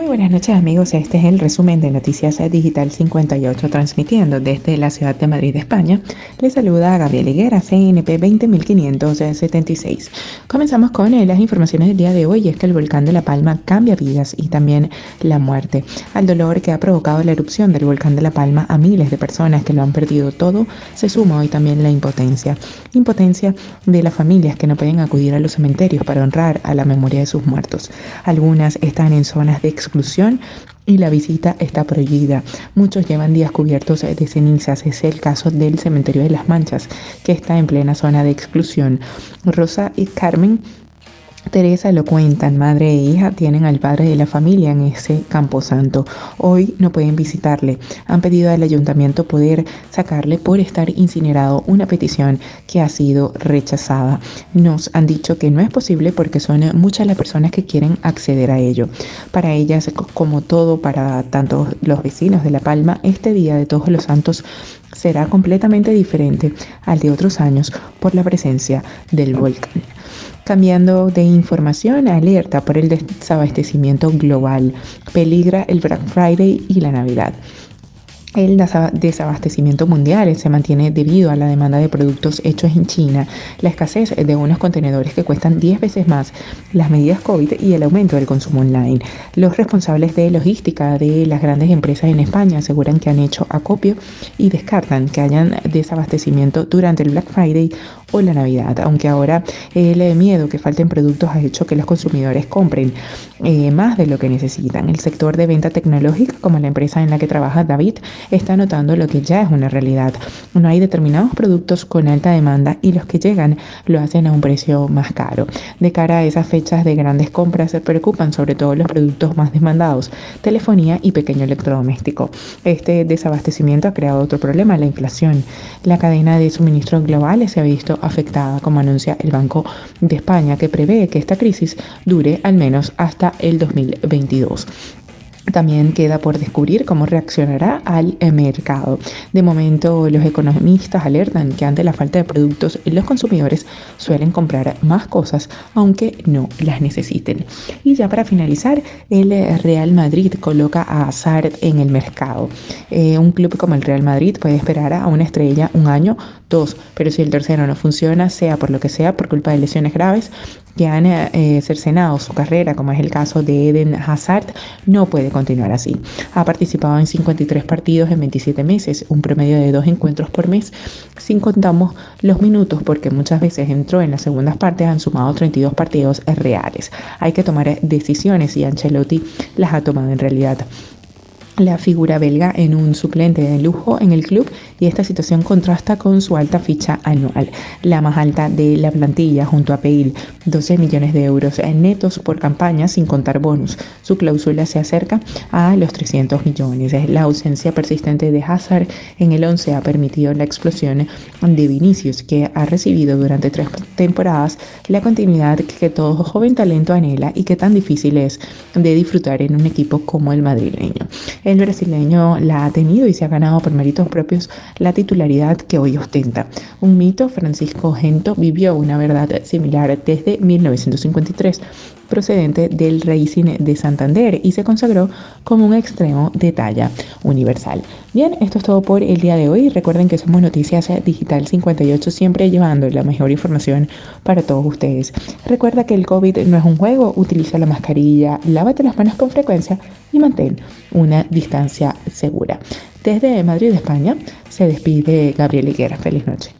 Muy buenas noches amigos, este es el resumen de Noticias Digital 58 transmitiendo desde la ciudad de Madrid, España. Les saluda a Gabriel Higuera, CNP 20576. Comenzamos con eh, las informaciones del día de hoy, es que el volcán de La Palma cambia vidas y también la muerte. Al dolor que ha provocado la erupción del volcán de La Palma a miles de personas que lo han perdido todo, se suma hoy también la impotencia. Impotencia de las familias que no pueden acudir a los cementerios para honrar a la memoria de sus muertos. Algunas están en zonas de exclusión y la visita está prohibida. Muchos llevan días cubiertos de cenizas. Es el caso del cementerio de las Manchas, que está en plena zona de exclusión. Rosa y Carmen Teresa lo cuentan, madre e hija tienen al padre de la familia en ese camposanto. Hoy no pueden visitarle. Han pedido al ayuntamiento poder sacarle por estar incinerado una petición que ha sido rechazada. Nos han dicho que no es posible porque son muchas las personas que quieren acceder a ello. Para ellas, como todo para tanto los vecinos de La Palma, este día de todos los santos será completamente diferente al de otros años por la presencia del volcán. Cambiando de información, alerta por el desabastecimiento global. Peligra el Black Friday y la Navidad. El desabastecimiento mundial se mantiene debido a la demanda de productos hechos en China, la escasez de unos contenedores que cuestan 10 veces más, las medidas COVID y el aumento del consumo online. Los responsables de logística de las grandes empresas en España aseguran que han hecho acopio y descartan que hayan desabastecimiento durante el Black Friday o la Navidad, aunque ahora el miedo que falten productos ha hecho que los consumidores compren eh, más de lo que necesitan. El sector de venta tecnológica, como la empresa en la que trabaja David, está notando lo que ya es una realidad. No hay determinados productos con alta demanda y los que llegan lo hacen a un precio más caro. De cara a esas fechas de grandes compras se preocupan sobre todo los productos más demandados, telefonía y pequeño electrodoméstico. Este desabastecimiento ha creado otro problema, la inflación. La cadena de suministro global se ha visto afectada, como anuncia el Banco de España, que prevé que esta crisis dure al menos hasta el 2022. También queda por descubrir cómo reaccionará al mercado. De momento, los economistas alertan que ante la falta de productos, los consumidores suelen comprar más cosas aunque no las necesiten. Y ya para finalizar, el Real Madrid coloca a Hazard en el mercado. Eh, un club como el Real Madrid puede esperar a una estrella un año, dos, pero si el tercero no funciona, sea por lo que sea, por culpa de lesiones graves, que han eh, cercenado su carrera, como es el caso de Eden Hazard, no puede continuar así. Ha participado en 53 partidos en 27 meses, un promedio de dos encuentros por mes, sin contamos los minutos, porque muchas veces entró en las segundas partes, han sumado 32 partidos reales. Hay que tomar decisiones y Ancelotti las ha tomado en realidad la figura belga en un suplente de lujo en el club y esta situación contrasta con su alta ficha anual, la más alta de la plantilla junto a Peil, 12 millones de euros netos por campaña sin contar bonus. Su cláusula se acerca a los 300 millones. La ausencia persistente de Hazard en el 11 ha permitido la explosión de Vinicius, que ha recibido durante tres temporadas la continuidad que todo joven talento anhela y que tan difícil es de disfrutar en un equipo como el madrileño. El brasileño la ha tenido y se ha ganado por méritos propios la titularidad que hoy ostenta. Un mito, Francisco Gento vivió una verdad similar desde 1953 procedente del Racing de Santander y se consagró como un extremo de talla universal. Bien, esto es todo por el día de hoy. Recuerden que somos Noticias Digital 58, siempre llevando la mejor información para todos ustedes. Recuerda que el COVID no es un juego, utiliza la mascarilla, lávate las manos con frecuencia y mantén una distancia segura. Desde Madrid, España, se despide Gabriel Higuera. Feliz noche.